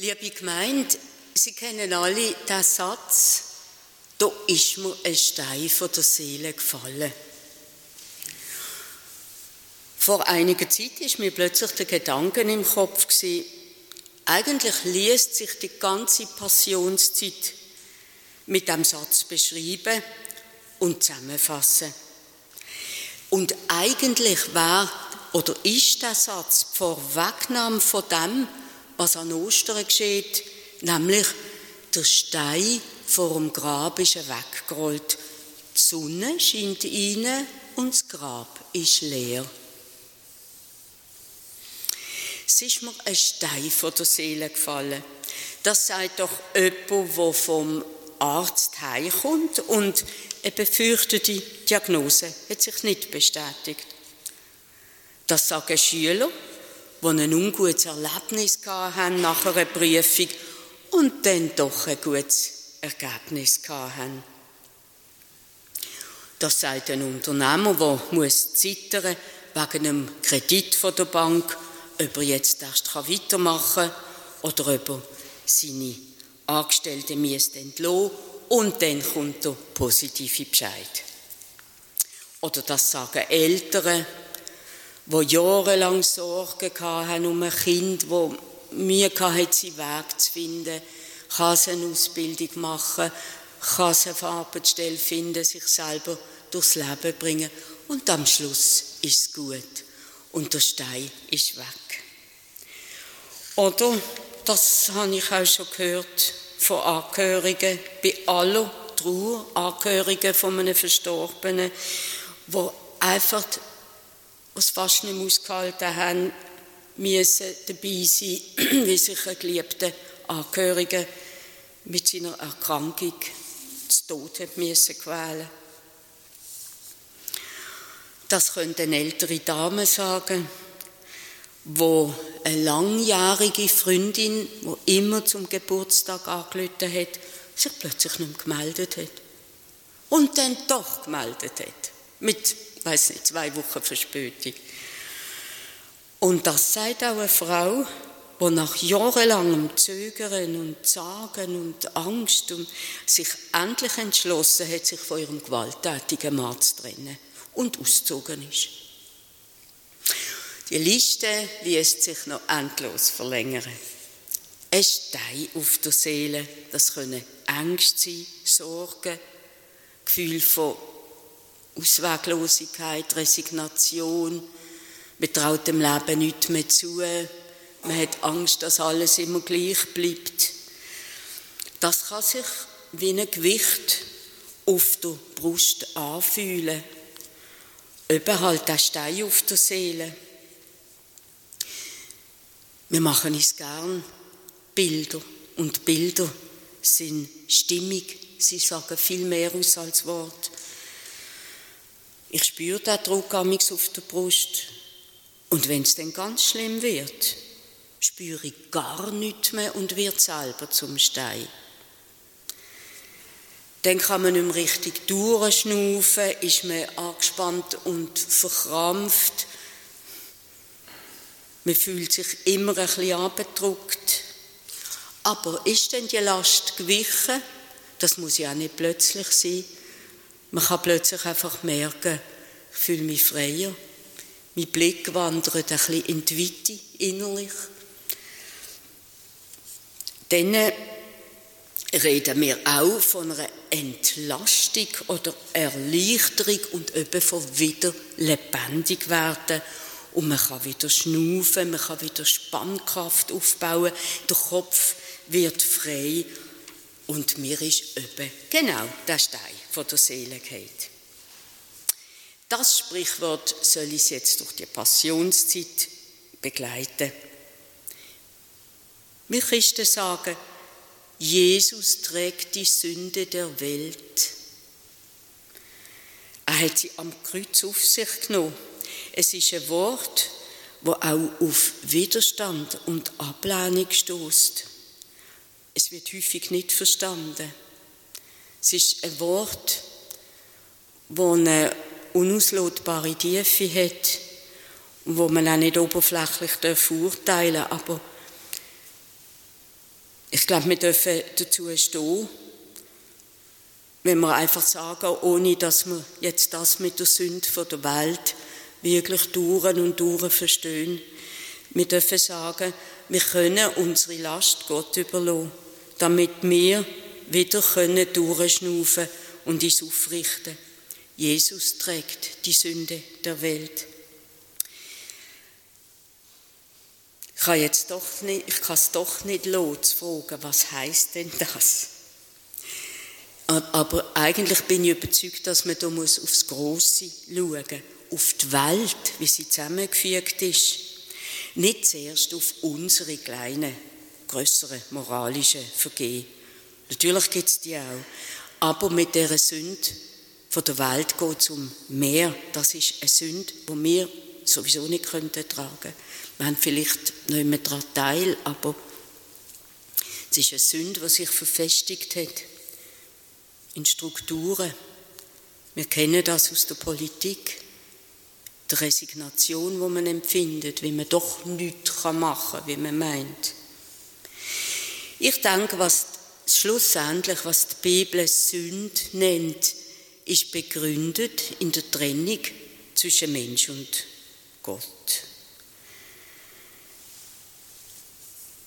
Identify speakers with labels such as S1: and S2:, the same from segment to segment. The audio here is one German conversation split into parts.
S1: Liebe Gemeinde, Sie kennen alle den Satz, da ist mir ein Stein von der Seele gefallen. Vor einiger Zeit ist mir plötzlich der Gedanke im Kopf gewesen, eigentlich liest sich die ganze Passionszeit mit dem Satz beschreiben und zusammenfassen. Und eigentlich war oder ist der Satz Vorwegnahme von dem, was an Ostern geschieht, nämlich der Stein vor dem Grab ist weggerollt. Die Sonne scheint rein und das Grab ist leer. Es ist mir ein Stein von der Seele gefallen. Das sagt doch jemand, der vom Arzt heimkommt und eine befürchtete Diagnose hat sich nicht bestätigt. Das sagen Schüler, die ein ungutes Erlebnis haben nach einer Prüfung und dann doch ein gutes Ergebnis haben. Das sagt ein Unternehmer, der muss zittern wegen einem Kredit von der Bank, ob er jetzt erst weitermachen kann oder ob er seine Angestellten entlassen und dann kommt der positive Bescheid. Oder das sagen Eltern, die jahrelang Sorgen hatten um ein Kind, das Mühe hatte, seinen Weg zu finden, kann es eine Ausbildung machen, kann es eine Arbeitsstelle finden, sich selber durchs Leben bringen. Und am Schluss ist es gut. Und der Stein ist weg. Oder, das habe ich auch schon gehört von Angehörigen, bei aller Trauer, Angehörigen von einem Verstorbenen, die einfach was fast nicht ausgehalten haben, müssen dabei sein, wie sich ein geliebter Angehöriger mit seiner Erkrankung zu Tode müssen quälen. Das könnte eine ältere Dame sagen, wo eine langjährige Freundin, die immer zum Geburtstag angerufen hat, sich plötzlich nicht mehr gemeldet hat. Und dann doch gemeldet hat. Mit weiß nicht, zwei Wochen Verspätung. Und das sagt auch eine Frau, die nach jahrelangem Zögern und Zagen und Angst und sich endlich entschlossen hat, sich von ihrem gewalttätigen Mann zu trennen und ausgezogen ist. Die Liste liest sich noch endlos verlängern. Ein Stein auf der Seele, das können Ängste sein, Sorgen, Gefühl von Ausweglosigkeit, Resignation, man traut dem Leben nicht mehr zu, man hat Angst, dass alles immer gleich bleibt. Das kann sich wie ein Gewicht auf der Brust anfühlen. Eben halt der Stein auf der Seele. Wir machen uns gern Bilder und Bilder sind stimmig, sie sagen viel mehr aus als Wort. Ich spüre den Druck auf der Brust. Und wenn es dann ganz schlimm wird, spüre ich gar nichts mehr und wird selber zum Stein. Dann kann man nicht mehr richtig durchschnaufen, ist man angespannt und verkrampft. Man fühlt sich immer ein bisschen abgedruckt. Aber ist denn die Last gewichen? Das muss ja auch nicht plötzlich sein. Man kann plötzlich einfach merken, ich fühle mich freier. Mein Blick wandert ein bisschen in die Weite innerlich. Dann reden wir auch von einer Entlastung oder Erleichterung und eben von wieder lebendig werden. Und man kann wieder schnaufen, man kann wieder Spannkraft aufbauen, der Kopf wird frei und mir ist eben genau der Stein von der Seele geht. Das Sprichwort soll uns jetzt durch die Passionszeit begleiten. Wir Christen sagen, Jesus trägt die Sünde der Welt. Er hat sie am Kreuz auf sich genommen. Es ist ein Wort, wo auch auf Widerstand und Ablehnung stößt. Es wird häufig nicht verstanden. Es ist ein Wort, das eine unauslotbare Tiefe hat und wo man auch nicht oberflächlich urteilen darf, aber glaube, wir dürfen dazu stehen, wenn wir einfach sagen, ohne dass wir jetzt das mit der Sünde der Welt wirklich durch und durch verstehen. Wir dürfen sagen, wir können unsere Last Gott überlassen, damit wir wieder können durchschnaufen und uns aufrichten. Jesus trägt die Sünde der Welt. Ich kann jetzt doch nicht, ich kann es doch nicht los fragen, was heißt denn das? Aber eigentlich bin ich überzeugt, dass man da muss aufs Große schauen, auf die Welt, wie sie zusammengefügt ist. Nicht zuerst auf unsere kleinen, größeren moralischen Vergehen. Natürlich gibt es die auch. Aber mit dieser Sünde von der Welt geht es um mehr. Das ist eine Sünde, die wir sowieso nicht tragen könnten. Wir haben vielleicht nicht mehr daran teil, aber es ist eine Sünde, die sich verfestigt hat in Strukturen. Wir kennen das aus der Politik, die Resignation, die man empfindet, wie man doch nichts machen kann, wie man meint. Ich denke, was schlussendlich, was die Bibel Sünde nennt, ist begründet in der Trennung zwischen Mensch und Gott.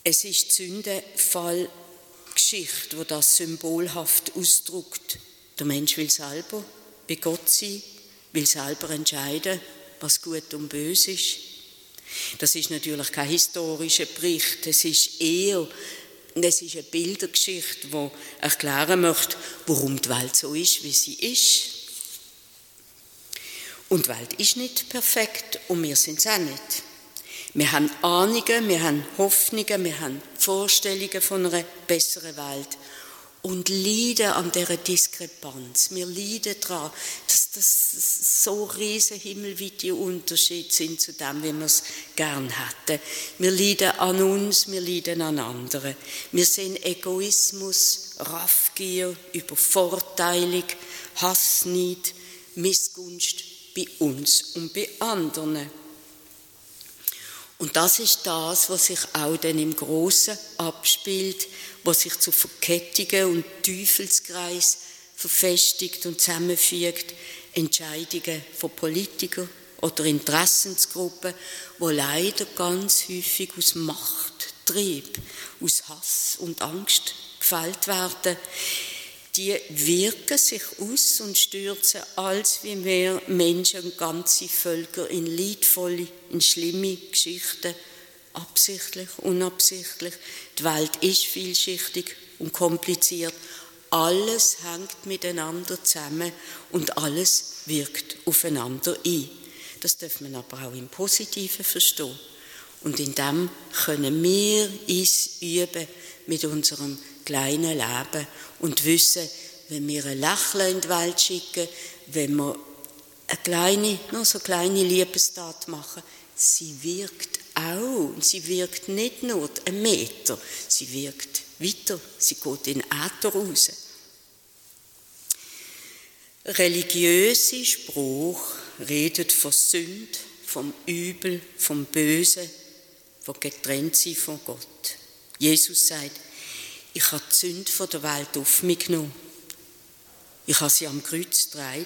S1: Es ist die Sündenfallgeschichte, wo das symbolhaft ausdrückt. Der Mensch will selber bei Gott sein, will selber entscheiden, was gut und böse ist. Das ist natürlich kein historischer Bericht, es ist eher es ist eine Bildergeschichte, die erklären möchte, warum die Welt so ist, wie sie ist. Und die Welt ist nicht perfekt und wir sind es auch nicht. Wir haben Ahnungen, wir haben Hoffnungen, wir haben Vorstellungen von einer besseren Welt und leiden an dieser Diskrepanz. Wir leiden daran, dass das so riesen himmelweite Unterschiede sind zu dem, wie wir es gern hätten. Wir leiden an uns, wir leiden an anderen. Wir sehen Egoismus, Raffgier, Übervorteilung, Hassneid, Missgunst bei uns und bei anderen. Und das ist das, was sich auch dann im Großen abspielt, was sich zu Verkettungen und Teufelskreis verfestigt und zusammenfügt, Entscheidungen von Politikern oder Interessensgruppen, wo leider ganz häufig aus Machttrieb, aus Hass und Angst gefällt werden die wirken sich aus und stürzen als wie mehr Menschen und ganze Völker in leidvolle, in schlimme Geschichten, absichtlich, unabsichtlich. Die Welt ist vielschichtig und kompliziert. Alles hängt miteinander zusammen und alles wirkt aufeinander ein. Das darf man aber auch im Positiven verstehen. Und in dem können wir uns üben mit unserem kleinen Leben und wissen, wenn wir ein Lächeln in die Welt schicken, wenn wir eine kleine, nur so kleine Liebestat machen, sie wirkt auch. Sie wirkt nicht nur einen Meter, sie wirkt weiter, sie geht in Äther raus. Religiöse Spruch redet von Sünd, vom Übel, vom Bösen, von getrennt sein von Gott. Jesus sagt, ich habe die Sünde der Welt auf mich genommen. Ich habe sie am Kreuz getragen.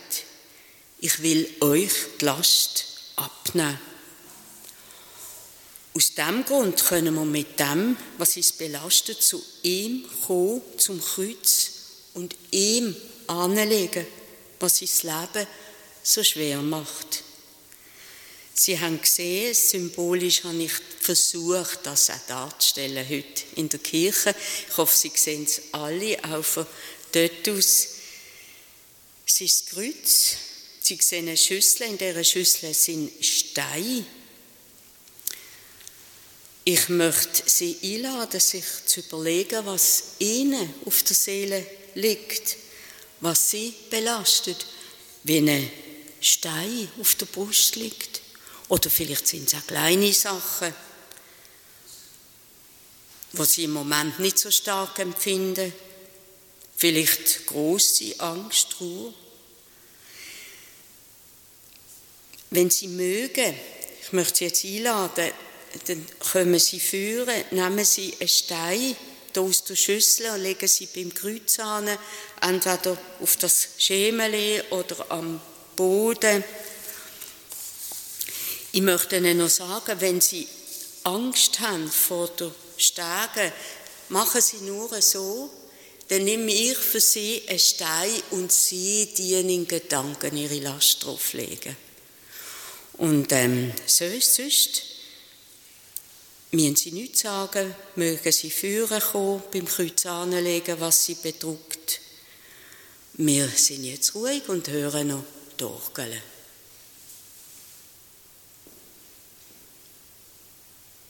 S1: Ich will euch die Last abnehmen. Aus diesem Grund können wir mit dem, was uns belastet, zu ihm kommen, zum Kreuz und ihm anlegen, was sein Leben so schwer macht. Sie haben gesehen, symbolisch habe ich versucht, das auch darzustellen heute in der Kirche. Ich hoffe, Sie sehen es alle, auch von dort aus. Es ist das Kreuz. Sie sehen eine Schüssel, in dieser Schüssel sind Steine. Ich möchte Sie einladen, sich zu überlegen, was Ihnen auf der Seele liegt, was Sie belastet, wie ein Stein auf der Brust liegt. Oder vielleicht sind es auch kleine Sachen, was sie im Moment nicht so stark empfinden. Vielleicht große Angst, Ruhe. Wenn Sie mögen, ich möchte Sie jetzt einladen, dann kommen Sie führen, nehmen Sie einen Stein aus der Schüssel und legen sie beim Kreuz an, entweder auf das Schemeli oder am Boden. Ich möchte Ihnen noch sagen, wenn Sie Angst haben vor der Stege, machen Sie nur so, dann nehme ich für Sie einen Stein und Sie dienen in Gedanken ihre Last drauflegen. Und ähm, sonst, sonst müssen Sie nichts sagen, mögen Sie führen kommen, beim Kreuz anlegen, was Sie bedruckt. Wir sind jetzt ruhig und hören noch die Orgel.